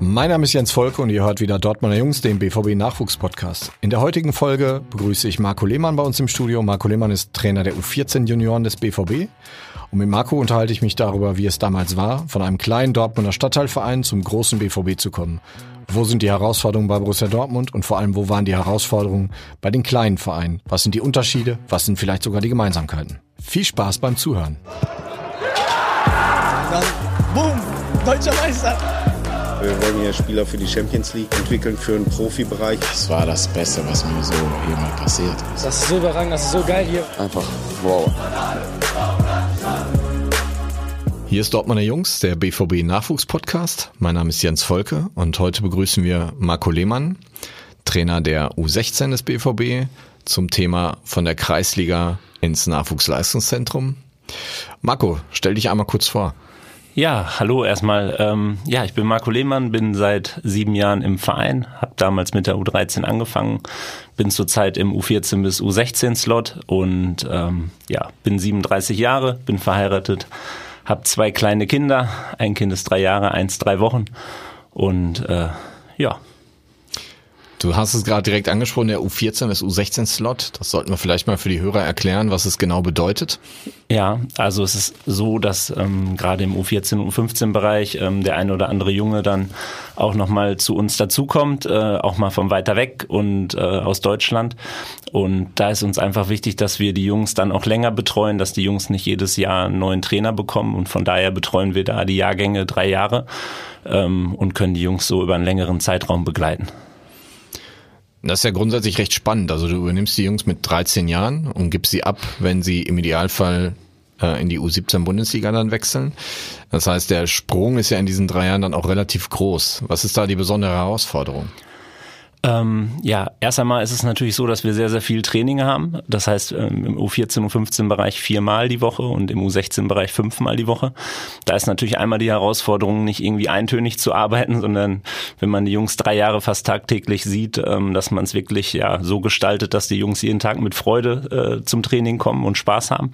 Mein Name ist Jens Volke und ihr hört wieder Dortmunder Jungs, den BVB Nachwuchspodcast. In der heutigen Folge begrüße ich Marco Lehmann bei uns im Studio. Marco Lehmann ist Trainer der U14 Junioren des BVB. Und mit Marco unterhalte ich mich darüber, wie es damals war, von einem kleinen Dortmunder Stadtteilverein zum großen BVB zu kommen. Wo sind die Herausforderungen bei Borussia Dortmund und vor allem, wo waren die Herausforderungen bei den kleinen Vereinen? Was sind die Unterschiede? Was sind vielleicht sogar die Gemeinsamkeiten? Viel Spaß beim Zuhören. Dann, boom, deutscher Meister. Wir wollen hier Spieler für die Champions League entwickeln, für den Profibereich. Das war das Beste, was mir so hier mal passiert ist. Das ist so überragend, das ist so geil hier. Einfach wow. Hier ist Dortmunder Jungs, der BVB Nachwuchspodcast. Mein Name ist Jens Volke und heute begrüßen wir Marco Lehmann, Trainer der U16 des BVB, zum Thema von der Kreisliga ins Nachwuchsleistungszentrum. Marco, stell dich einmal kurz vor. Ja, hallo erstmal. Ähm, ja, ich bin Marco Lehmann, bin seit sieben Jahren im Verein, habe damals mit der U13 angefangen, bin zurzeit im U14 bis U16-Slot und ähm, ja, bin 37 Jahre, bin verheiratet, habe zwei kleine Kinder, ein Kind ist drei Jahre, eins drei Wochen und äh, ja, Du hast es gerade direkt angesprochen, der U14 ist U16-Slot. Das sollten wir vielleicht mal für die Hörer erklären, was es genau bedeutet. Ja, also es ist so, dass ähm, gerade im U14 und U15-Bereich ähm, der eine oder andere Junge dann auch nochmal zu uns dazukommt, äh, auch mal von weiter weg und äh, aus Deutschland. Und da ist uns einfach wichtig, dass wir die Jungs dann auch länger betreuen, dass die Jungs nicht jedes Jahr einen neuen Trainer bekommen. Und von daher betreuen wir da die Jahrgänge drei Jahre ähm, und können die Jungs so über einen längeren Zeitraum begleiten. Das ist ja grundsätzlich recht spannend. Also du übernimmst die Jungs mit 13 Jahren und gibst sie ab, wenn sie im Idealfall äh, in die U17 Bundesliga dann wechseln. Das heißt, der Sprung ist ja in diesen drei Jahren dann auch relativ groß. Was ist da die besondere Herausforderung? Ähm, ja, erst einmal ist es natürlich so, dass wir sehr, sehr viel Training haben. Das heißt, ähm, im U14 und U15 Bereich viermal die Woche und im U16 Bereich fünfmal die Woche. Da ist natürlich einmal die Herausforderung, nicht irgendwie eintönig zu arbeiten, sondern wenn man die Jungs drei Jahre fast tagtäglich sieht, ähm, dass man es wirklich ja so gestaltet, dass die Jungs jeden Tag mit Freude äh, zum Training kommen und Spaß haben.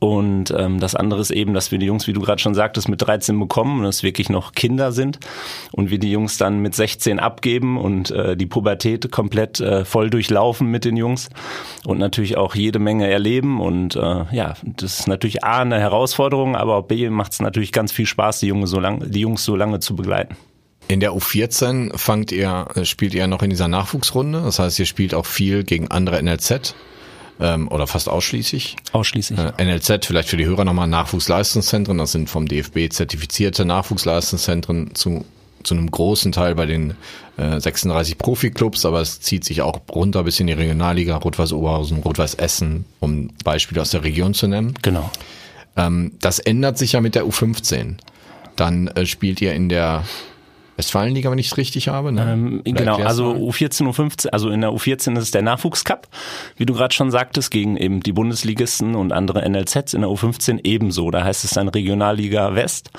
Und ähm, das andere ist eben, dass wir die Jungs, wie du gerade schon sagtest, mit 13 bekommen und es wirklich noch Kinder sind und wir die Jungs dann mit 16 abgeben und äh, die Pubertät komplett äh, voll durchlaufen mit den Jungs und natürlich auch jede Menge erleben. Und äh, ja, das ist natürlich A eine Herausforderung, aber auch B macht es natürlich ganz viel Spaß, die, Junge so lang, die Jungs so lange zu begleiten. In der U14 fangt ihr, äh, spielt ihr noch in dieser Nachwuchsrunde. Das heißt, ihr spielt auch viel gegen andere NLZ ähm, oder fast ausschließlich. Ausschließlich. Äh, NLZ, vielleicht für die Hörer nochmal Nachwuchsleistungszentren. Das sind vom DFB zertifizierte Nachwuchsleistungszentren zu zu einem großen Teil bei den äh, 36 Profiklubs, aber es zieht sich auch runter bis in die Regionalliga, Rot-Weiß Oberhausen, Rot-Weiß Essen, um Beispiele aus der Region zu nennen. Genau. Ähm, das ändert sich ja mit der U15. Dann äh, spielt ihr in der Westfalenliga, wenn ich es richtig habe. Ne? Ähm, genau, also U14, U15, also in der U14 ist es der Nachwuchscup, wie du gerade schon sagtest, gegen eben die Bundesligisten und andere NLZs. In der U15 ebenso. Da heißt es dann Regionalliga West.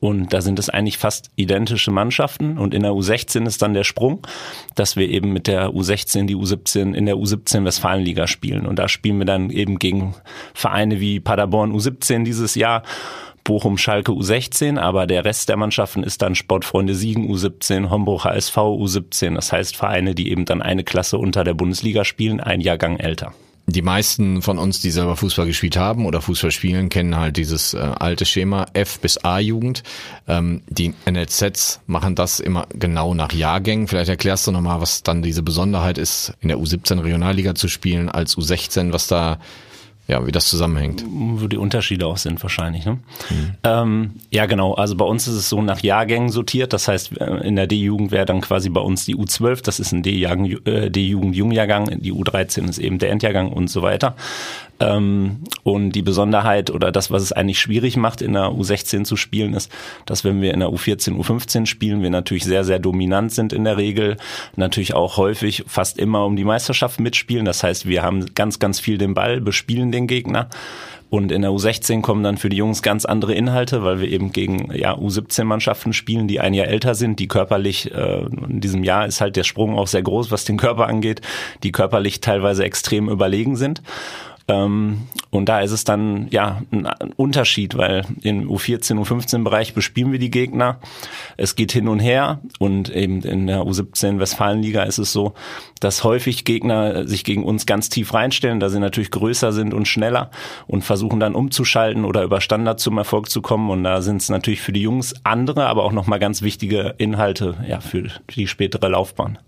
Und da sind es eigentlich fast identische Mannschaften. Und in der U16 ist dann der Sprung, dass wir eben mit der U16 die U17 in der U17 Westfalenliga spielen. Und da spielen wir dann eben gegen Vereine wie Paderborn U17 dieses Jahr Bochum Schalke U16, aber der Rest der Mannschaften ist dann Sportfreunde Siegen U17, Homburg HSV U17. Das heißt Vereine, die eben dann eine Klasse unter der Bundesliga spielen, ein Jahrgang älter. Die meisten von uns, die selber Fußball gespielt haben oder Fußball spielen, kennen halt dieses äh, alte Schema F bis A-Jugend. Ähm, die NLZs machen das immer genau nach Jahrgängen. Vielleicht erklärst du nochmal, was dann diese Besonderheit ist, in der U17 Regionalliga zu spielen als U16, was da ja, wie das zusammenhängt. Wo die Unterschiede auch sind wahrscheinlich. Ne? Mhm. Ähm, ja, genau. Also bei uns ist es so nach Jahrgängen sortiert. Das heißt, äh, in der D-Jugend wäre dann quasi bei uns die U12, das ist ein D-Jugend Jungjahrgang, die U13 ist eben der Endjahrgang und so weiter. Ähm, und die Besonderheit oder das, was es eigentlich schwierig macht, in der U16 zu spielen, ist, dass wenn wir in der U14, U15 spielen, wir natürlich sehr, sehr dominant sind in der Regel, natürlich auch häufig fast immer um die Meisterschaft mitspielen. Das heißt, wir haben ganz, ganz viel den Ball, bespielen den Gegner. Und in der U16 kommen dann für die Jungs ganz andere Inhalte, weil wir eben gegen ja, U17-Mannschaften spielen, die ein Jahr älter sind, die körperlich, äh, in diesem Jahr ist halt der Sprung auch sehr groß, was den Körper angeht, die körperlich teilweise extrem überlegen sind. Ähm, und da ist es dann ja ein Unterschied, weil im U14, U15 Bereich bespielen wir die Gegner. Es geht hin und her und eben in der U17 Westfalenliga ist es so, dass häufig Gegner sich gegen uns ganz tief reinstellen, da sie natürlich größer sind und schneller und versuchen dann umzuschalten oder über Standard zum Erfolg zu kommen. Und da sind es natürlich für die Jungs andere, aber auch nochmal ganz wichtige Inhalte ja, für die spätere Laufbahn.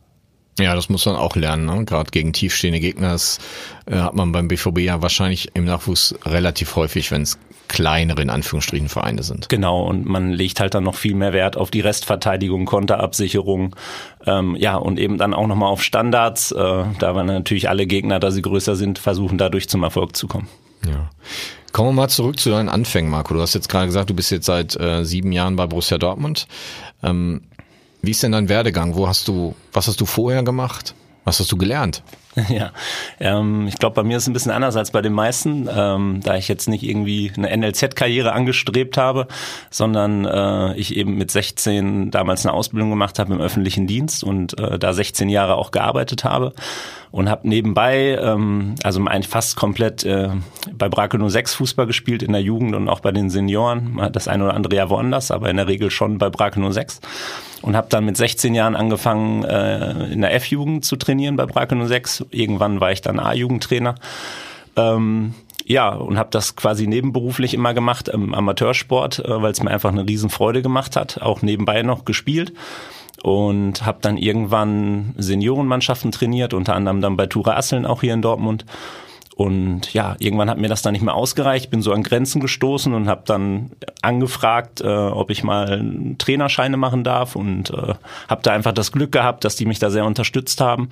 Ja, das muss man auch lernen. Ne? Gerade gegen tiefstehende Gegner das, äh, hat man beim BVB ja wahrscheinlich im Nachwuchs relativ häufig, wenn es kleinere in Anführungsstrichen Vereine sind. Genau, und man legt halt dann noch viel mehr Wert auf die Restverteidigung, Konterabsicherung, ähm, ja, und eben dann auch nochmal auf Standards. Äh, da waren natürlich alle Gegner, da sie größer sind, versuchen dadurch zum Erfolg zu kommen. Ja. Kommen wir mal zurück zu deinen Anfängen, Marco. Du hast jetzt gerade gesagt, du bist jetzt seit äh, sieben Jahren bei Borussia Dortmund. Ähm, wie ist denn dein Werdegang? Wo hast du, was hast du vorher gemacht? Was hast du gelernt? Ja, ähm, ich glaube, bei mir ist es ein bisschen anders als bei den meisten, ähm, da ich jetzt nicht irgendwie eine NLZ-Karriere angestrebt habe, sondern äh, ich eben mit 16 damals eine Ausbildung gemacht habe im öffentlichen Dienst und äh, da 16 Jahre auch gearbeitet habe und habe nebenbei, ähm, also fast komplett äh, bei Brake 06 Fußball gespielt in der Jugend und auch bei den Senioren, das eine oder andere Jahr woanders, aber in der Regel schon bei Brake 06 und habe dann mit 16 Jahren angefangen äh, in der F-Jugend zu trainieren bei Brake 06. Irgendwann war ich dann A-Jugendtrainer. Ähm, ja, und habe das quasi nebenberuflich immer gemacht im Amateursport, äh, weil es mir einfach eine Riesenfreude gemacht hat, auch nebenbei noch gespielt und habe dann irgendwann Seniorenmannschaften trainiert, unter anderem dann bei Tura Asseln auch hier in Dortmund. Und ja, irgendwann hat mir das dann nicht mehr ausgereicht, bin so an Grenzen gestoßen und habe dann angefragt, äh, ob ich mal Trainerscheine machen darf. Und äh, habe da einfach das Glück gehabt, dass die mich da sehr unterstützt haben.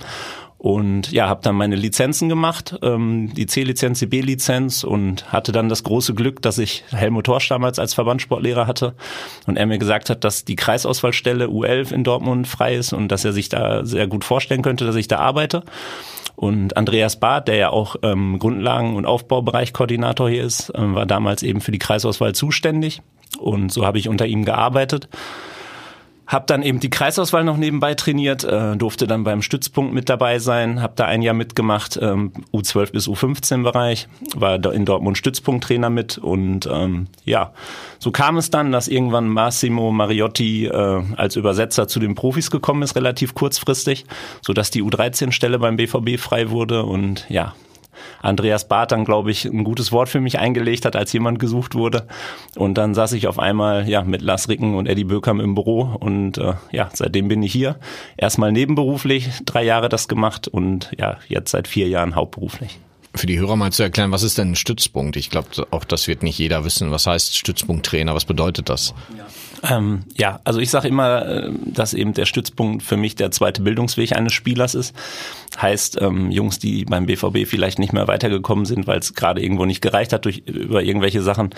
Und ja, habe dann meine Lizenzen gemacht, ähm, die C-Lizenz, die B-Lizenz. Und hatte dann das große Glück, dass ich Helmut Horsch damals als Verbandssportlehrer hatte. Und er mir gesagt hat, dass die Kreisauswahlstelle U11 in Dortmund frei ist und dass er sich da sehr gut vorstellen könnte, dass ich da arbeite. Und Andreas Barth, der ja auch ähm, Grundlagen- und Aufbaubereichkoordinator hier ist, ähm, war damals eben für die Kreisauswahl zuständig. Und so habe ich unter ihm gearbeitet. Hab dann eben die Kreisauswahl noch nebenbei trainiert, äh, durfte dann beim Stützpunkt mit dabei sein, habe da ein Jahr mitgemacht, ähm, U12 bis U15 Bereich, war in Dortmund Stützpunkttrainer mit und ähm, ja, so kam es dann, dass irgendwann Massimo Mariotti äh, als Übersetzer zu den Profis gekommen ist, relativ kurzfristig, so dass die U13-Stelle beim BVB frei wurde und ja, Andreas Barth dann, glaube ich, ein gutes Wort für mich eingelegt hat, als jemand gesucht wurde. Und dann saß ich auf einmal ja mit Lars Ricken und Eddie Böckam im Büro und äh, ja, seitdem bin ich hier. Erstmal nebenberuflich, drei Jahre das gemacht und ja, jetzt seit vier Jahren hauptberuflich. Für die Hörer mal zu erklären, was ist denn ein Stützpunkt? Ich glaube, auch das wird nicht jeder wissen. Was heißt Stützpunkttrainer? Was bedeutet das? Ja. Ähm, ja, also ich sage immer, äh, dass eben der Stützpunkt für mich der zweite Bildungsweg eines Spielers ist. Heißt, ähm, Jungs, die beim BVB vielleicht nicht mehr weitergekommen sind, weil es gerade irgendwo nicht gereicht hat durch über irgendwelche Sachen,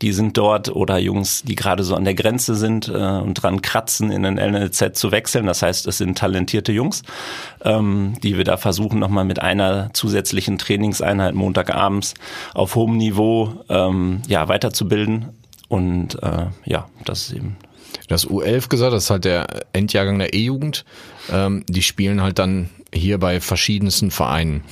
die sind dort oder Jungs, die gerade so an der Grenze sind äh, und dran kratzen, in den LNZ zu wechseln. Das heißt, es sind talentierte Jungs, ähm, die wir da versuchen nochmal mit einer zusätzlichen Trainingseinheit Montagabends auf hohem Niveau ähm, ja weiterzubilden und äh, ja, das ist eben. Das U11 gesagt, das ist halt der Endjahrgang der E-Jugend. Ähm, die spielen halt dann hier bei verschiedensten Vereinen.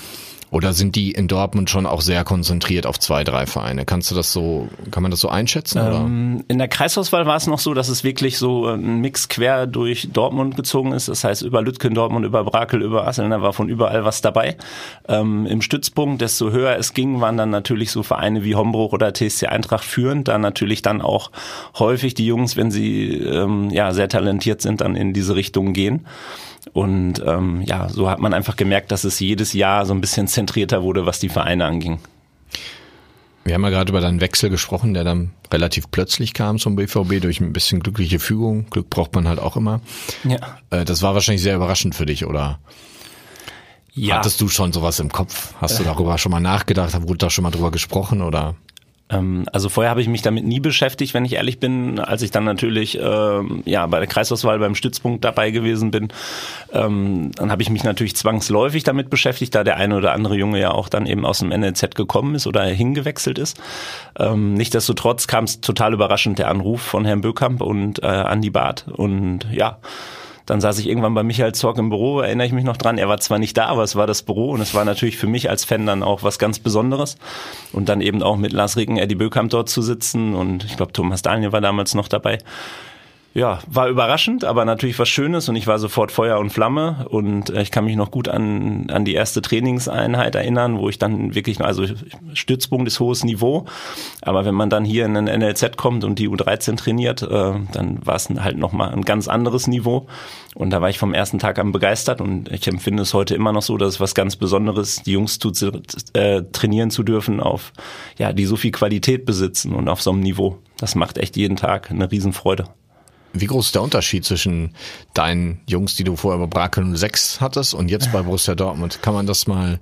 Oder sind die in Dortmund schon auch sehr konzentriert auf zwei, drei Vereine? Kannst du das so, kann man das so einschätzen? Ähm, in der Kreisauswahl war es noch so, dass es wirklich so ein Mix quer durch Dortmund gezogen ist. Das heißt, über Lütken Dortmund, über Brakel, über Asseln, da war von überall was dabei. Ähm, Im Stützpunkt, desto höher es ging, waren dann natürlich so Vereine wie Hombruch oder TSC Eintracht führend. Da natürlich dann auch häufig die Jungs, wenn sie ähm, ja sehr talentiert sind, dann in diese Richtung gehen. Und ähm, ja, so hat man einfach gemerkt, dass es jedes Jahr so ein bisschen zentrierter wurde, was die Vereine anging. Wir haben ja gerade über deinen Wechsel gesprochen, der dann relativ plötzlich kam zum BVB durch ein bisschen glückliche Fügung. Glück braucht man halt auch immer. Ja. Äh, das war wahrscheinlich sehr überraschend für dich, oder? Ja. Hattest du schon sowas im Kopf? Hast du darüber schon mal nachgedacht? Wurde da schon mal drüber gesprochen oder? Ähm, also vorher habe ich mich damit nie beschäftigt, wenn ich ehrlich bin. Als ich dann natürlich ähm, ja bei der Kreisauswahl beim Stützpunkt dabei gewesen bin, ähm, dann habe ich mich natürlich zwangsläufig damit beschäftigt, da der eine oder andere Junge ja auch dann eben aus dem NLZ gekommen ist oder hingewechselt ist. Ähm, Nichtsdestotrotz kam es total überraschend der Anruf von Herrn Böckamp und äh, Andi Barth und ja Dann saß ich irgendwann bei Michael Zorg im Büro, erinnere ich mich noch dran. Er war zwar nicht da, aber es war das Büro und es war natürlich für mich als Fan dann auch was ganz Besonderes. Und dann eben auch mit Lars Ricken, Eddie Bökamp dort zu sitzen und ich glaube Thomas Daniel war damals noch dabei ja, war überraschend, aber natürlich was Schönes und ich war sofort Feuer und Flamme und äh, ich kann mich noch gut an, an die erste Trainingseinheit erinnern, wo ich dann wirklich, also Stützpunkt ist hohes Niveau, aber wenn man dann hier in ein NLZ kommt und die U13 trainiert, äh, dann war es halt nochmal ein ganz anderes Niveau und da war ich vom ersten Tag an begeistert und ich empfinde es heute immer noch so, dass es was ganz Besonderes, die Jungs zu, äh, trainieren zu dürfen auf, ja, die so viel Qualität besitzen und auf so einem Niveau. Das macht echt jeden Tag eine Riesenfreude. Wie groß ist der Unterschied zwischen deinen Jungs, die du vorher bei Brakel 06 hattest und jetzt bei Borussia Dortmund? Kann man das mal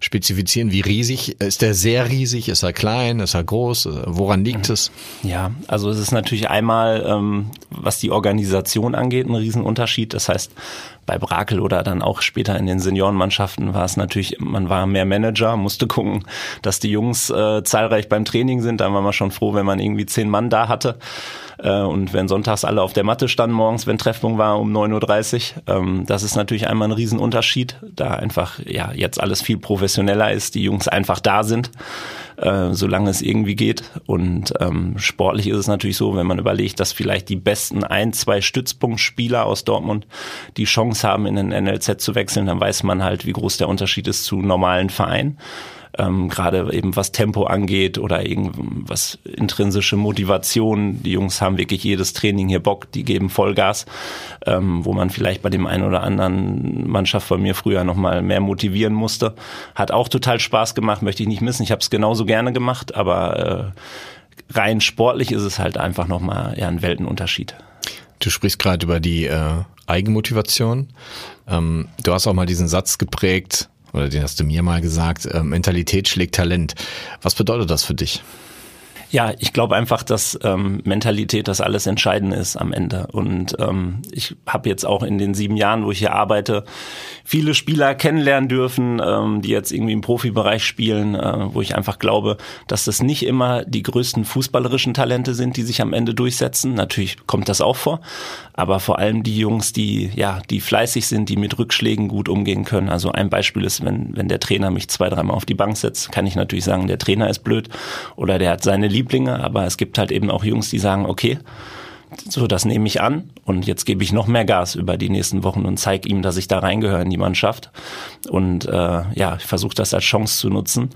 spezifizieren? Wie riesig? Ist der sehr riesig? Ist er klein? Ist er groß? Woran liegt es? Ja, also es ist natürlich einmal, ähm, was die Organisation angeht, ein Riesenunterschied. Das heißt, bei Brakel oder dann auch später in den Seniorenmannschaften war es natürlich, man war mehr Manager, musste gucken, dass die Jungs äh, zahlreich beim Training sind. Dann war man schon froh, wenn man irgendwie zehn Mann da hatte. Äh, und wenn sonntags alle auf der Matte standen morgens, wenn Treffpunkt war um 9.30 Uhr, ähm, das ist natürlich einmal ein Riesenunterschied, da einfach ja jetzt alles viel professioneller ist, die Jungs einfach da sind, äh, solange es irgendwie geht. Und ähm, sportlich ist es natürlich so, wenn man überlegt, dass vielleicht die besten ein, zwei Stützpunktspieler aus Dortmund die Chance haben, in den NLZ zu wechseln, dann weiß man halt, wie groß der Unterschied ist zu normalen Vereinen ähm, gerade eben was Tempo angeht oder irgendwas intrinsische Motivation. Die Jungs haben wirklich jedes Training hier Bock, die geben Vollgas, ähm, wo man vielleicht bei dem einen oder anderen Mannschaft von mir früher nochmal mehr motivieren musste. Hat auch total Spaß gemacht, möchte ich nicht missen. Ich habe es genauso gerne gemacht, aber äh, rein sportlich ist es halt einfach nochmal ja, ein Weltenunterschied. Du sprichst gerade über die äh, Eigenmotivation. Ähm, du hast auch mal diesen Satz geprägt, oder den hast du mir mal gesagt, äh, Mentalität schlägt Talent. Was bedeutet das für dich? Ja, ich glaube einfach, dass ähm, Mentalität das alles Entscheidende ist am Ende. Und ähm, ich habe jetzt auch in den sieben Jahren, wo ich hier arbeite, viele Spieler kennenlernen dürfen, ähm, die jetzt irgendwie im Profibereich spielen, äh, wo ich einfach glaube, dass das nicht immer die größten fußballerischen Talente sind, die sich am Ende durchsetzen. Natürlich kommt das auch vor, aber vor allem die Jungs, die ja, die fleißig sind, die mit Rückschlägen gut umgehen können. Also ein Beispiel ist, wenn wenn der Trainer mich zwei, dreimal auf die Bank setzt, kann ich natürlich sagen, der Trainer ist blöd oder der hat seine Lieblinge, aber es gibt halt eben auch Jungs, die sagen, okay, so, das nehme ich an und jetzt gebe ich noch mehr Gas über die nächsten Wochen und zeige ihm, dass ich da reingehöre in die Mannschaft. Und äh, ja, ich versuche das als Chance zu nutzen.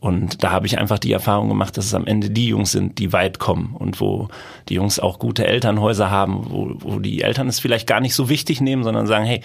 Und da habe ich einfach die Erfahrung gemacht, dass es am Ende die Jungs sind, die weit kommen und wo die Jungs auch gute Elternhäuser haben, wo, wo die Eltern es vielleicht gar nicht so wichtig nehmen, sondern sagen, hey,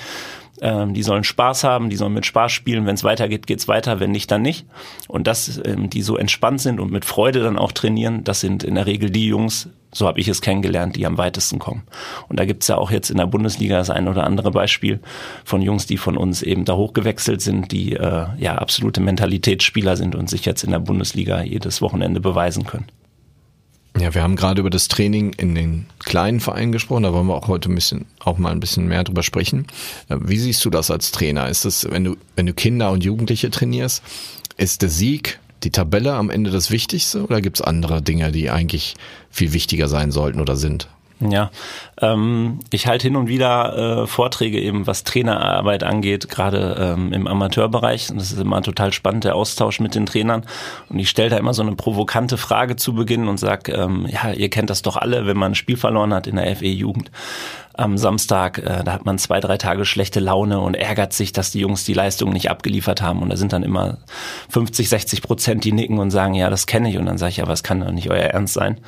ähm, die sollen Spaß haben, die sollen mit Spaß spielen. Wenn es weitergeht, geht's weiter. Wenn nicht, dann nicht. Und das, ähm, die so entspannt sind und mit Freude dann auch trainieren, das sind in der Regel die Jungs, so habe ich es kennengelernt, die am weitesten kommen. Und da gibt's ja auch jetzt in der Bundesliga das ein oder andere Beispiel von Jungs, die von uns eben da hochgewechselt sind, die äh, ja absolute Mentalitätsspieler sind und sich jetzt in der Bundesliga jedes Wochenende beweisen können. Ja, wir haben gerade über das Training in den kleinen Vereinen gesprochen, da wollen wir auch heute ein bisschen, auch mal ein bisschen mehr drüber sprechen. Äh, wie siehst du das als Trainer? Ist das, wenn du, wenn du Kinder und Jugendliche trainierst, ist der Sieg, die Tabelle am Ende das Wichtigste oder gibt es andere Dinge, die eigentlich viel wichtiger sein sollten oder sind? Ja, ähm, ich halte hin und wieder äh, Vorträge eben, was Trainerarbeit angeht, gerade ähm, im Amateurbereich. Und das ist immer total spannend, der Austausch mit den Trainern. Und ich stelle da immer so eine provokante Frage zu Beginn und sage, ähm, ja, ihr kennt das doch alle, wenn man ein Spiel verloren hat in der FE-Jugend am Samstag, äh, da hat man zwei, drei Tage schlechte Laune und ärgert sich, dass die Jungs die Leistung nicht abgeliefert haben. Und da sind dann immer 50, 60 Prozent, die nicken und sagen, ja, das kenne ich. Und dann sage ich, aber es kann doch nicht euer Ernst sein.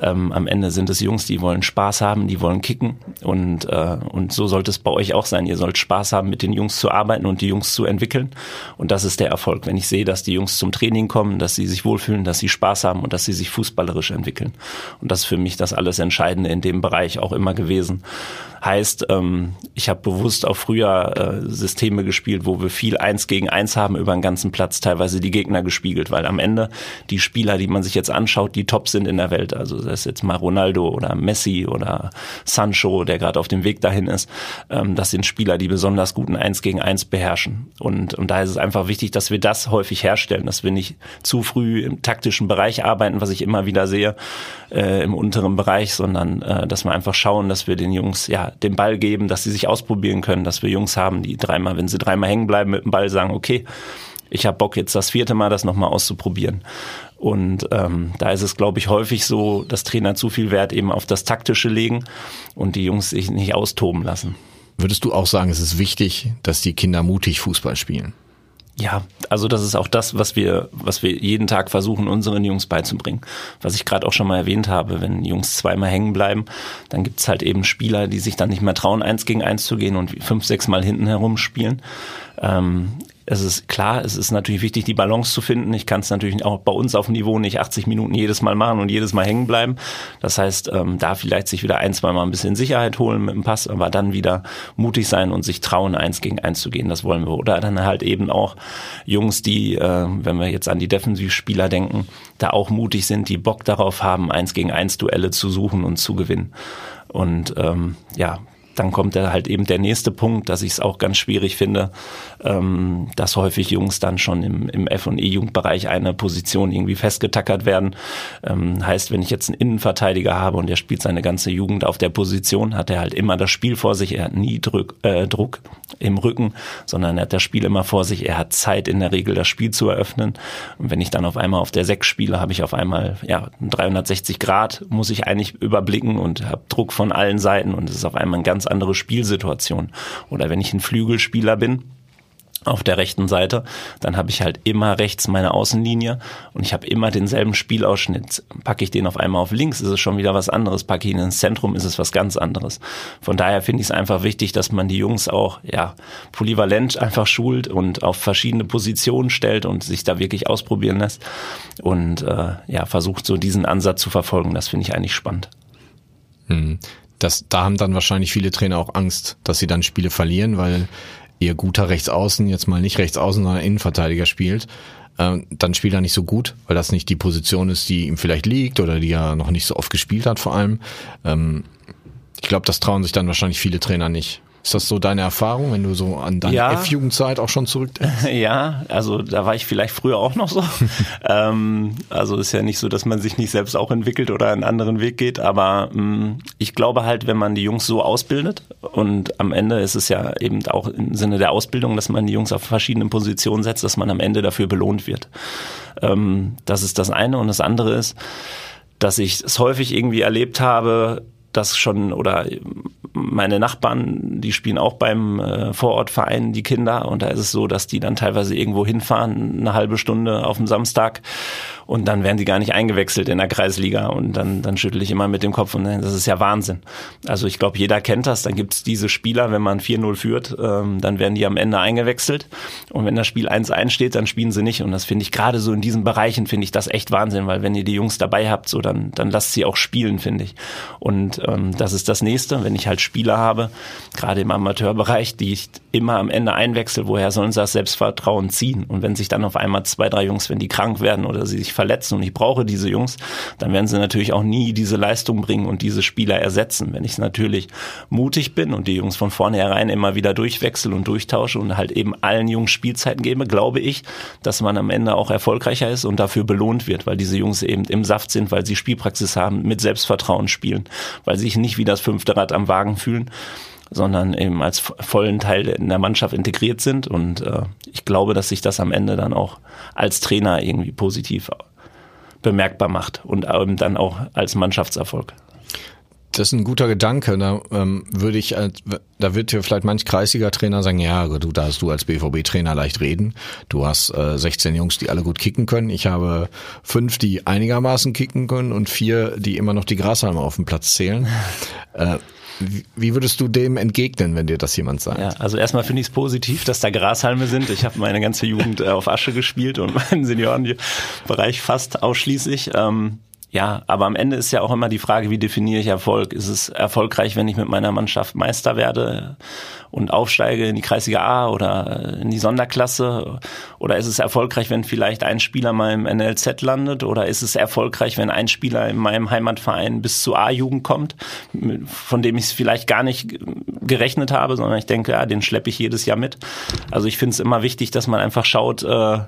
Ähm, am Ende sind es Jungs, die wollen Spaß haben, die wollen kicken. Und, äh, und so sollte es bei euch auch sein. Ihr sollt Spaß haben, mit den Jungs zu arbeiten und die Jungs zu entwickeln. Und das ist der Erfolg, wenn ich sehe, dass die Jungs zum Training kommen, dass sie sich wohlfühlen, dass sie Spaß haben und dass sie sich fußballerisch entwickeln. Und das ist für mich das alles Entscheidende in dem Bereich auch immer gewesen. Heißt, ähm, ich habe bewusst auch früher äh, Systeme gespielt, wo wir viel Eins gegen Eins haben über den ganzen Platz, teilweise die Gegner gespiegelt, weil am Ende die Spieler, die man sich jetzt anschaut, die top sind in der Welt, also das ist jetzt mal Ronaldo oder Messi oder Sancho, der gerade auf dem Weg dahin ist, ähm, das sind Spieler, die besonders guten Eins gegen Eins beherrschen. Und, und da ist es einfach wichtig, dass wir das häufig herstellen, dass wir nicht zu früh im taktischen Bereich arbeiten, was ich immer wieder sehe äh, im unteren Bereich, sondern äh, dass wir einfach schauen, dass wir den Jungs ja den Ball geben, dass sie sich ausprobieren können, dass wir Jungs haben, die dreimal, wenn sie dreimal hängen bleiben mit dem Ball, sagen, okay, ich habe Bock jetzt das vierte Mal das nochmal auszuprobieren. Und ähm, da ist es, glaube ich, häufig so, dass Trainer zu viel Wert eben auf das Taktische legen und die Jungs sich nicht austoben lassen. Würdest du auch sagen, es ist wichtig, dass die Kinder mutig Fußball spielen? Ja, also das ist auch das, was wir, was wir jeden Tag versuchen, unseren Jungs beizubringen. Was ich gerade auch schon mal erwähnt habe, wenn Jungs zweimal hängen bleiben, dann gibt's halt eben Spieler, die sich dann nicht mehr trauen, eins gegen eins zu gehen und fünf, sechs Mal hinten herum spielen. Ähm, es ist klar, es ist natürlich wichtig, die Balance zu finden. Ich kann es natürlich auch bei uns auf dem Niveau nicht 80 Minuten jedes Mal machen und jedes Mal hängen bleiben. Das heißt, ähm, da vielleicht sich wieder ein, zwei Mal ein bisschen Sicherheit holen mit dem Pass, aber dann wieder mutig sein und sich trauen, eins gegen eins zu gehen. Das wollen wir. Oder dann halt eben auch Jungs, die, äh, wenn wir jetzt an die Defensivspieler denken, da auch mutig sind, die Bock darauf haben, eins gegen eins Duelle zu suchen und zu gewinnen. Und ähm, ja, dann kommt da halt eben der nächste Punkt, dass ich es auch ganz schwierig finde, ähm, dass häufig Jungs dann schon im, im F- und E-Jugendbereich eine Position irgendwie festgetackert werden. Ähm, heißt, wenn ich jetzt einen Innenverteidiger habe und der spielt seine ganze Jugend auf der Position, hat er halt immer das Spiel vor sich, er hat nie Druck, äh, Druck im Rücken, sondern er hat das Spiel immer vor sich, er hat Zeit in der Regel das Spiel zu eröffnen. Und wenn ich dann auf einmal auf der Sechs spiele, habe ich auf einmal ja 360 Grad, muss ich eigentlich überblicken und habe Druck von allen Seiten und es ist auf einmal ein ganz andere Spielsituation. Oder wenn ich ein Flügelspieler bin, auf der rechten Seite, dann habe ich halt immer rechts meine Außenlinie und ich habe immer denselben Spielausschnitt. Packe ich den auf einmal auf links, ist es schon wieder was anderes. Packe ich ihn ins Zentrum, ist es was ganz anderes. Von daher finde ich es einfach wichtig, dass man die Jungs auch ja polyvalent einfach schult und auf verschiedene Positionen stellt und sich da wirklich ausprobieren lässt und äh, ja versucht so diesen Ansatz zu verfolgen. Das finde ich eigentlich spannend. Hm. Das, da haben dann wahrscheinlich viele Trainer auch Angst, dass sie dann Spiele verlieren, weil ihr guter Rechtsaußen jetzt mal nicht Rechtsaußen, sondern Innenverteidiger spielt, ähm, dann spielt er nicht so gut, weil das nicht die Position ist, die ihm vielleicht liegt oder die er noch nicht so oft gespielt hat vor allem. Ähm, ich glaube, das trauen sich dann wahrscheinlich viele Trainer nicht. Ist das so deine Erfahrung, wenn du so an deine Ja. F-Jugendzeit auch schon zurückdenkst? Ja, also da war ich vielleicht früher auch noch so. ähm, also ist ja nicht so, dass man sich nicht selbst auch entwickelt oder einen anderen Weg geht, aber mh, ich glaube halt, wenn man die Jungs so ausbildet und am Ende ist es ja eben auch im Sinne der Ausbildung, dass man die Jungs auf verschiedenen Positionen setzt, dass man am Ende dafür belohnt wird. Ähm, das ist das eine und das andere ist, dass ich es häufig irgendwie erlebt habe, dass schon oder meine Nachbarn, die spielen auch beim äh, Vorortverein die Kinder. Und da ist es so, dass die dann teilweise irgendwo hinfahren, eine halbe Stunde auf dem Samstag. Und dann werden die gar nicht eingewechselt in der Kreisliga. Und dann, dann schüttel ich immer mit dem Kopf und denke, das ist ja Wahnsinn. Also ich glaube, jeder kennt das, dann gibt's diese Spieler, wenn man 4-0 führt, ähm, dann werden die am Ende eingewechselt. Und wenn das Spiel 1-1 steht, dann spielen sie nicht. Und das finde ich gerade so in diesen Bereichen finde ich das echt Wahnsinn, weil wenn ihr die Jungs dabei habt, so dann, dann lasst sie auch spielen, finde ich. Und ähm, das ist das Nächste, wenn ich halt Spieler habe, gerade im Amateurbereich, die ich immer am Ende einwechsel, woher sollen sie das Selbstvertrauen ziehen? Und wenn sich dann auf einmal zwei, drei Jungs, wenn die krank werden oder sie sich verletzen und ich brauche diese Jungs, dann werden sie natürlich auch nie diese Leistung bringen und diese Spieler ersetzen. Wenn ich natürlich mutig bin und die Jungs von vornherein immer wieder durchwechsel und durchtausche und halt eben allen Jungs Spielzeiten gebe, glaube ich, dass man am Ende auch erfolgreicher ist und dafür belohnt wird, weil diese Jungs eben im Saft sind, weil sie Spielpraxis haben, mit Selbstvertrauen spielen, weil sie sich nicht wie das fünfte Rad am Wagen fühlen, sondern eben als vollen Teil in der Mannschaft integriert sind. Und äh, ich glaube, dass sich das am Ende dann auch als Trainer irgendwie positiv bemerkbar macht und ähm, dann auch als Mannschaftserfolg. Das ist ein guter Gedanke. Da ähm, würde ich, als, da wird dir vielleicht manch Kreisliga-Trainer sagen, ja, du, da hast du als BVB-Trainer leicht reden. Du hast äh, 16 Jungs, die alle gut kicken können. Ich habe fünf, die einigermaßen kicken können und vier, die immer noch die Grashalme auf dem Platz zählen. äh, wie, wie würdest du dem entgegnen, wenn dir das jemand sagt? Ja, also erstmal finde ich es positiv, dass da Grashalme sind. Ich habe meine ganze Jugend äh, auf Asche gespielt und meinen Seniorenbereich fast ausschließlich. Ähm, ja, aber am Ende ist ja auch immer die Frage, wie definiere ich Erfolg? Ist es erfolgreich, wenn ich mit meiner Mannschaft Meister werde und aufsteige in die Kreisliga A oder in die Sonderklasse? Oder ist es erfolgreich, wenn vielleicht ein Spieler mal im NLZ landet? Oder ist es erfolgreich, wenn ein Spieler in meinem Heimatverein bis zur A-Jugend kommt, von dem ich es vielleicht gar nicht gerechnet habe, sondern ich denke, ja, den schleppe ich jedes Jahr mit. Also ich finde es immer wichtig, dass man einfach schaut, äh,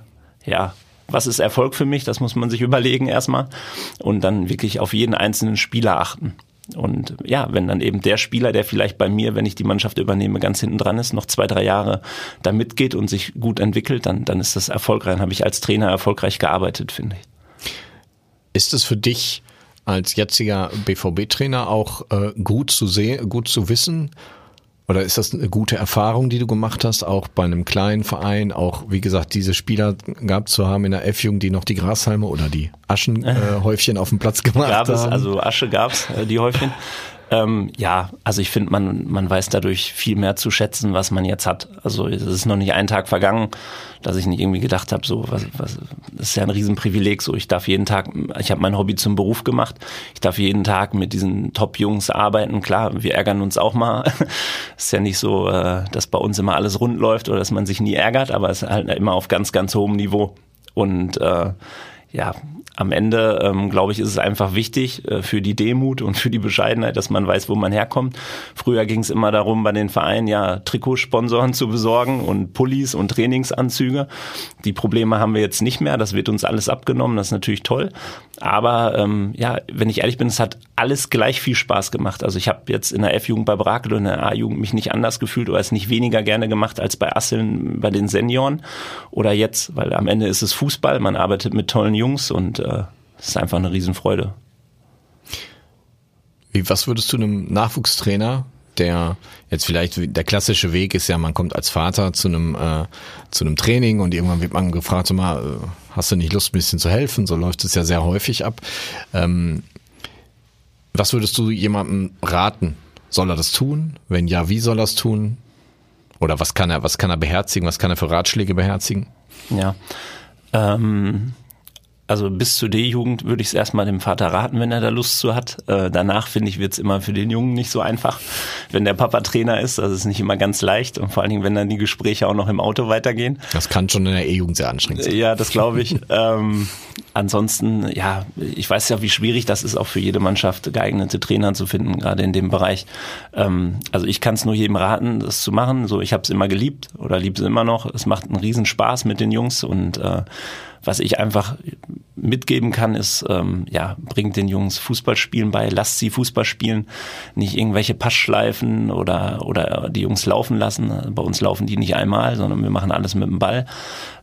ja, was ist Erfolg für mich? Das muss man sich überlegen erstmal und dann wirklich auf jeden einzelnen Spieler achten. Und ja, wenn dann eben der Spieler, der vielleicht bei mir, wenn ich die Mannschaft übernehme, ganz hinten dran ist, noch zwei, drei Jahre da mitgeht und sich gut entwickelt, dann, dann ist das erfolgreich. Dann habe ich als Trainer erfolgreich gearbeitet, finde ich. Ist es für dich als jetziger BVB-Trainer auch äh, gut zu sehen, gut zu wissen, oder ist das eine gute Erfahrung, die du gemacht hast, auch bei einem kleinen Verein, auch wie gesagt, diese Spieler gab zu haben in der F-Jugend, die noch die Grashalme oder die Aschenhäufchen äh, auf dem Platz gemacht gab haben? Es, also Asche gab's, äh, die Häufchen. Ähm, ja, also ich finde, man, man weiß dadurch viel mehr zu schätzen, was man jetzt hat. Also es ist noch nicht ein Tag vergangen, dass ich nicht irgendwie gedacht habe, so was, was das ist ja ein Riesenprivileg. So, ich darf jeden Tag, ich habe mein Hobby zum Beruf gemacht. Ich darf jeden Tag mit diesen Top-Jungs arbeiten. Klar, wir ärgern uns auch mal. Ist ja nicht so, äh, dass bei uns immer alles rund läuft oder dass man sich nie ärgert, aber es ist halt immer auf ganz, ganz hohem Niveau. Und äh, ja, am Ende, ähm, glaube ich, ist es einfach wichtig äh, für die Demut und für die Bescheidenheit, dass man weiß, wo man herkommt. Früher ging es immer darum, bei den Vereinen ja Trikotsponsoren zu besorgen und Pullis und Trainingsanzüge. Die Probleme haben wir jetzt nicht mehr. Das wird uns alles abgenommen. Das ist natürlich toll. Aber ähm, ja, wenn ich ehrlich bin, es hat alles gleich viel Spaß gemacht. Also ich habe jetzt in der F-Jugend bei Brakel und in der A-Jugend mich nicht anders gefühlt oder es nicht weniger gerne gemacht als bei Asseln bei den Senioren oder jetzt, weil am Ende ist es Fußball. Man arbeitet mit tollen Jungs und äh, es ist einfach eine Riesenfreude. Wie, was würdest du einem Nachwuchstrainer, der jetzt vielleicht der klassische Weg ist ja, man kommt als Vater zu einem äh, zu einem Training und irgendwann wird man gefragt, so mal, äh, hast du nicht Lust, ein bisschen zu helfen? So läuft es ja sehr häufig ab. Ähm, was würdest du jemandem raten? Soll er das tun? Wenn ja, wie soll er es tun? Oder was kann er, was kann er beherzigen? Was kann er für Ratschläge beherzigen? Ja. Ähm, also bis zur D-Jugend würde ich es erstmal dem Vater raten, wenn er da Lust zu hat. Äh, danach finde ich, wird es immer für den Jungen nicht so einfach, wenn der Papa Trainer ist. Das ist nicht immer ganz leicht und vor allen Dingen, wenn dann die Gespräche auch noch im Auto weitergehen. Das kann schon in der E-Jugend sehr anstrengend sein. Ja, das glaube ich. ähm, ansonsten, ja, ich weiß ja, wie schwierig das ist, auch für jede Mannschaft geeignete Trainer zu finden, gerade in dem Bereich. Ähm, also ich kann es nur jedem raten, das zu machen. So, ich habe es immer geliebt oder liebe es immer noch. Es macht einen Riesenspaß mit den Jungs und äh, was ich einfach mitgeben kann, ist, ähm, ja, bringt den Jungs Fußballspielen bei, lasst sie Fußball spielen, nicht irgendwelche Passschleifen oder, oder die Jungs laufen lassen. Bei uns laufen die nicht einmal, sondern wir machen alles mit dem Ball.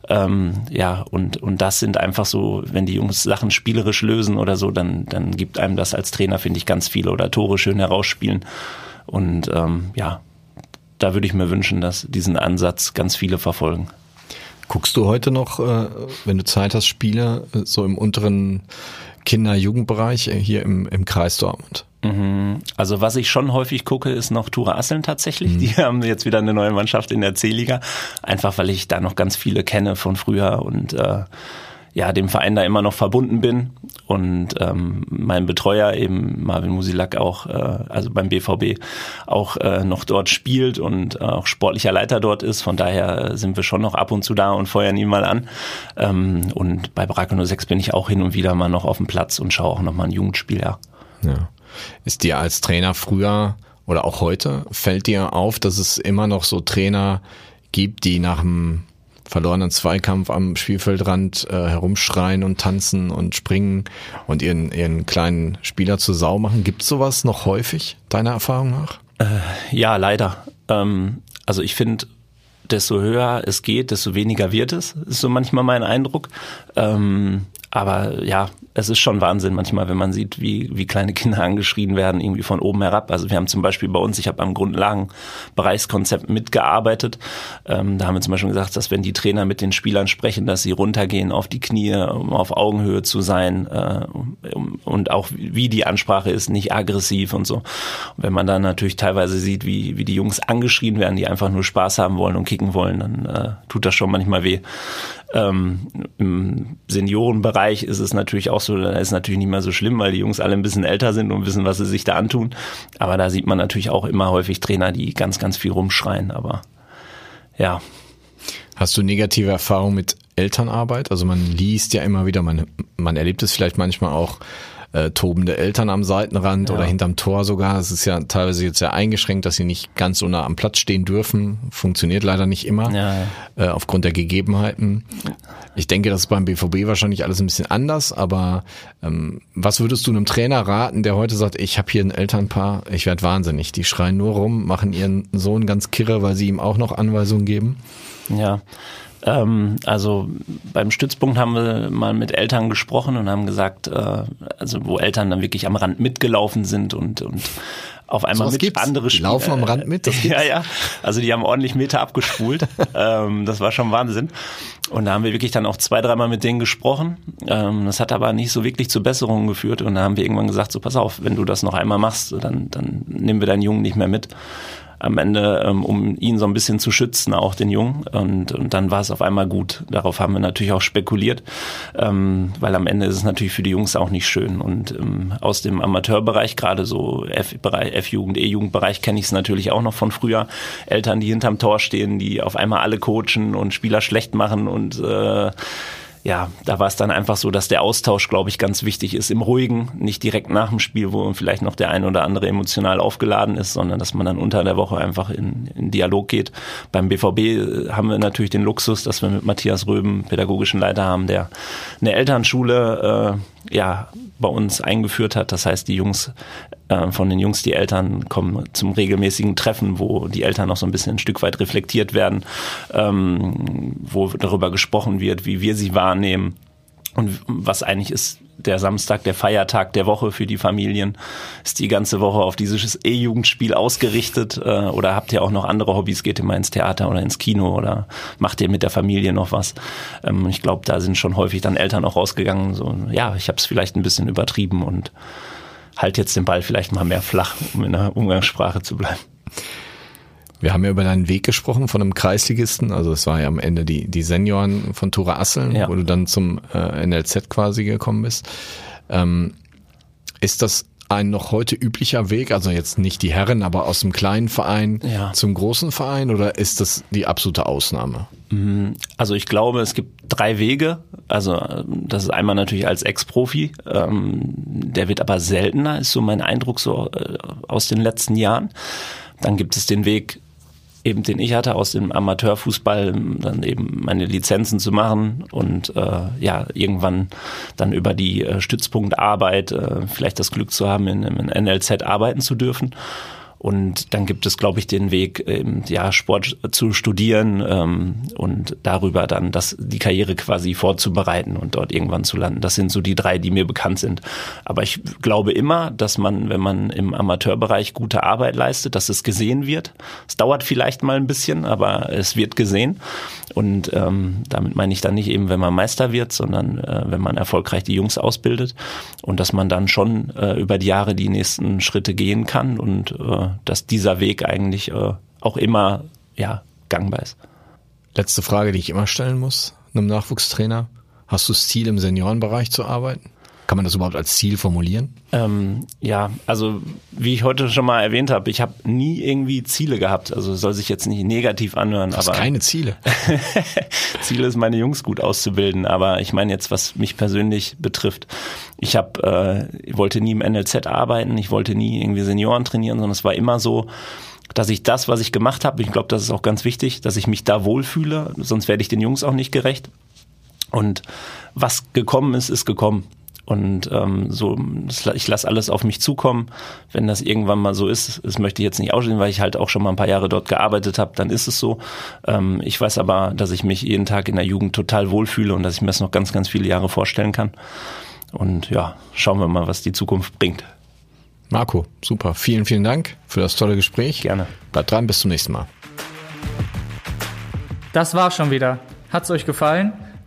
Ähm, ja, und, und das sind einfach so, wenn die Jungs Sachen spielerisch lösen oder so, dann, dann gibt einem das als Trainer, finde ich, ganz viel oder Tore schön herausspielen. Und ähm, ja, da würde ich mir wünschen, dass diesen Ansatz ganz viele verfolgen. Guckst du heute noch, äh, wenn du Zeit hast, Spiele äh, so im unteren Kinder-Jugendbereich äh, hier im, im Kreis Dortmund? Mhm. Also was ich schon häufig gucke, ist noch Tura Asseln tatsächlich. Mhm. Die haben jetzt wieder eine neue Mannschaft in der C-Liga. Einfach weil ich da noch ganz viele kenne von früher und äh, ja, dem Verein da immer noch verbunden bin und ähm, mein Betreuer eben Marvin Musilak auch, äh, also beim BVB auch äh, noch dort spielt und äh, auch sportlicher Leiter dort ist. Von daher sind wir schon noch ab und zu da und feuern ihn mal an. Ähm, und bei Baraka 06 bin ich auch hin und wieder mal noch auf dem Platz und schaue auch noch mal ein Jugendspiel, ja. ja. Ist dir als Trainer früher oder auch heute, fällt dir auf, dass es immer noch so Trainer gibt, die nach dem verlorenen Zweikampf am Spielfeldrand äh, herumschreien und tanzen und springen und ihren, ihren kleinen Spieler zur Sau machen. Gibt sowas noch häufig, deiner Erfahrung nach? Äh, ja, leider. Ähm, also ich finde, desto höher es geht, desto weniger wird es, ist so manchmal mein Eindruck. Ähm, aber ja, es ist schon Wahnsinn manchmal, wenn man sieht, wie, wie kleine Kinder angeschrien werden, irgendwie von oben herab. Also wir haben zum Beispiel bei uns, ich habe am Grundlagenbereichskonzept mitgearbeitet. Ähm, da haben wir zum Beispiel gesagt, dass wenn die Trainer mit den Spielern sprechen, dass sie runtergehen auf die Knie, um auf Augenhöhe zu sein äh, und auch wie die Ansprache ist, nicht aggressiv und so. Und wenn man dann natürlich teilweise sieht, wie, wie die Jungs angeschrien werden, die einfach nur Spaß haben wollen und kicken wollen, dann äh, tut das schon manchmal weh. Ähm, Im Seniorenbereich ist es natürlich auch so, da ist natürlich nicht mehr so schlimm, weil die Jungs alle ein bisschen älter sind und wissen, was sie sich da antun. Aber da sieht man natürlich auch immer häufig Trainer, die ganz, ganz viel rumschreien. Aber ja. Hast du negative Erfahrungen mit Elternarbeit? Also man liest ja immer wieder, man, man erlebt es vielleicht manchmal auch, äh, tobende Eltern am Seitenrand Ja. oder hinterm Tor sogar. Es ist ja teilweise jetzt sehr eingeschränkt, dass sie nicht ganz so nah am Platz stehen dürfen. Funktioniert leider nicht immer Ja, Äh, aufgrund der Gegebenheiten. Ich denke, das ist beim BVB wahrscheinlich alles ein bisschen anders, aber ähm, was würdest du einem Trainer raten, der heute sagt, ich habe hier ein Elternpaar, ich werde wahnsinnig, die schreien nur rum, machen ihren Sohn ganz kirre, weil sie ihm auch noch Anweisungen geben? Ja. Ähm, also beim Stützpunkt haben wir mal mit Eltern gesprochen und haben gesagt, äh, also wo Eltern dann wirklich am Rand mitgelaufen sind und, und auf einmal Sowas mit gibt's? andere Die laufen am Rand mit? Das ja, ja. Also die haben ordentlich Meter abgespult. ähm, das war schon Wahnsinn. Und da haben wir wirklich dann auch zwei, dreimal mit denen gesprochen. Ähm, das hat aber nicht so wirklich zu Besserungen geführt. Und da haben wir irgendwann gesagt, so pass auf, wenn du das noch einmal machst, dann, dann nehmen wir deinen Jungen nicht mehr mit am Ende, ähm, um ihn so ein bisschen zu schützen, auch den Jungen. Und, und dann war es auf einmal gut. Darauf haben wir natürlich auch spekuliert, ähm, weil am Ende ist es natürlich für die Jungs auch nicht schön. Und ähm, aus dem Amateurbereich, gerade so F-Jugend, E-Jugendbereich, kenne ich es natürlich auch noch von früher. Eltern, die hinterm Tor stehen, die auf einmal alle coachen und Spieler schlecht machen und äh, ja, da war es dann einfach so, dass der Austausch, glaube ich, ganz wichtig ist im Ruhigen, nicht direkt nach dem Spiel, wo vielleicht noch der ein oder andere emotional aufgeladen ist, sondern dass man dann unter der Woche einfach in, in Dialog geht. Beim BVB äh, haben wir natürlich den Luxus, dass wir mit Matthias Röben pädagogischen Leiter haben, der eine Elternschule äh, ja bei uns eingeführt hat. Das heißt, die Jungs äh, von den Jungs, die Eltern kommen zum regelmäßigen Treffen, wo die Eltern noch so ein bisschen ein Stück weit reflektiert werden, ähm, wo darüber gesprochen wird, wie wir sie wahrnehmen und was eigentlich ist der Samstag, der Feiertag der Woche für die Familien, ist die ganze Woche auf dieses E-Jugendspiel ausgerichtet äh, oder habt ihr auch noch andere Hobbys, geht ihr mal ins Theater oder ins Kino oder macht ihr mit der Familie noch was? Ähm, ich glaube, da sind schon häufig dann Eltern auch rausgegangen, so ja, ich habe es vielleicht ein bisschen übertrieben und halt jetzt den Ball vielleicht mal mehr flach, um in der Umgangssprache zu bleiben. Wir haben ja über deinen Weg gesprochen von einem Kreisligisten, also es war ja am Ende die, die Senioren von Tura Asseln, Ja. wo du dann zum äh, NLZ quasi gekommen bist. Ähm, ist das ein noch heute üblicher Weg, also jetzt nicht die Herren, aber aus dem kleinen Verein Ja. zum großen Verein oder ist das die absolute Ausnahme? Also ich glaube, es gibt drei Wege. Also das ist einmal natürlich als Ex-Profi. Ähm, der wird aber seltener, ist so mein Eindruck so äh, aus den letzten Jahren. Dann gibt es den Weg, eben den ich hatte aus dem Amateurfußball, dann eben meine Lizenzen zu machen und äh, ja irgendwann dann über die äh, Stützpunktarbeit äh, vielleicht das Glück zu haben, in, in NLZ arbeiten zu dürfen. Und dann gibt es, glaube ich, den Weg, ähm, ja, Sport zu studieren ähm, und darüber dann das, die Karriere quasi vorzubereiten und dort irgendwann zu landen. Das sind so die drei, die mir bekannt sind. Aber ich glaube immer, dass man, wenn man im Amateurbereich gute Arbeit leistet, dass es gesehen wird. Es dauert vielleicht mal ein bisschen, aber es wird gesehen. Und ähm, damit meine ich dann nicht eben, wenn man Meister wird, sondern äh, wenn man erfolgreich die Jungs ausbildet und dass man dann schon äh, über die Jahre die nächsten Schritte gehen kann und äh, dass dieser Weg eigentlich äh, auch immer ja gangbar ist. Letzte Frage, die ich immer stellen muss, einem Nachwuchstrainer. Hast du das Ziel, im Seniorenbereich zu arbeiten? Kann man das überhaupt als Ziel formulieren? Ähm, ja, also wie ich heute schon mal erwähnt habe, ich habe nie irgendwie Ziele gehabt. Also soll sich jetzt nicht negativ anhören, Du hast aber keine Ziele. Ziel ist, meine Jungs gut auszubilden. Aber ich meine jetzt, was mich persönlich betrifft, ich habe, äh, ich wollte nie im NLZ arbeiten, ich wollte nie irgendwie Senioren trainieren, sondern es war immer so, dass ich das, was ich gemacht habe, ich glaube, das ist auch ganz wichtig, dass ich mich da wohlfühle, sonst werde ich den Jungs auch nicht gerecht. Und was gekommen ist, ist gekommen. Und ähm, so, ich lasse alles auf mich zukommen. Wenn das irgendwann mal so ist, das möchte ich jetzt nicht ausstehen, weil ich halt auch schon mal ein paar Jahre dort gearbeitet habe, dann ist es so. Ähm, ich weiß aber, dass ich mich jeden Tag in der Jugend total wohlfühle und dass ich mir das noch ganz, ganz viele Jahre vorstellen kann. Und ja, schauen wir mal, was die Zukunft bringt. Marco, super. Vielen, vielen Dank für das tolle Gespräch. Gerne. Bleibt dran, bis zum nächsten Mal. Das war's schon wieder. Hat's euch gefallen?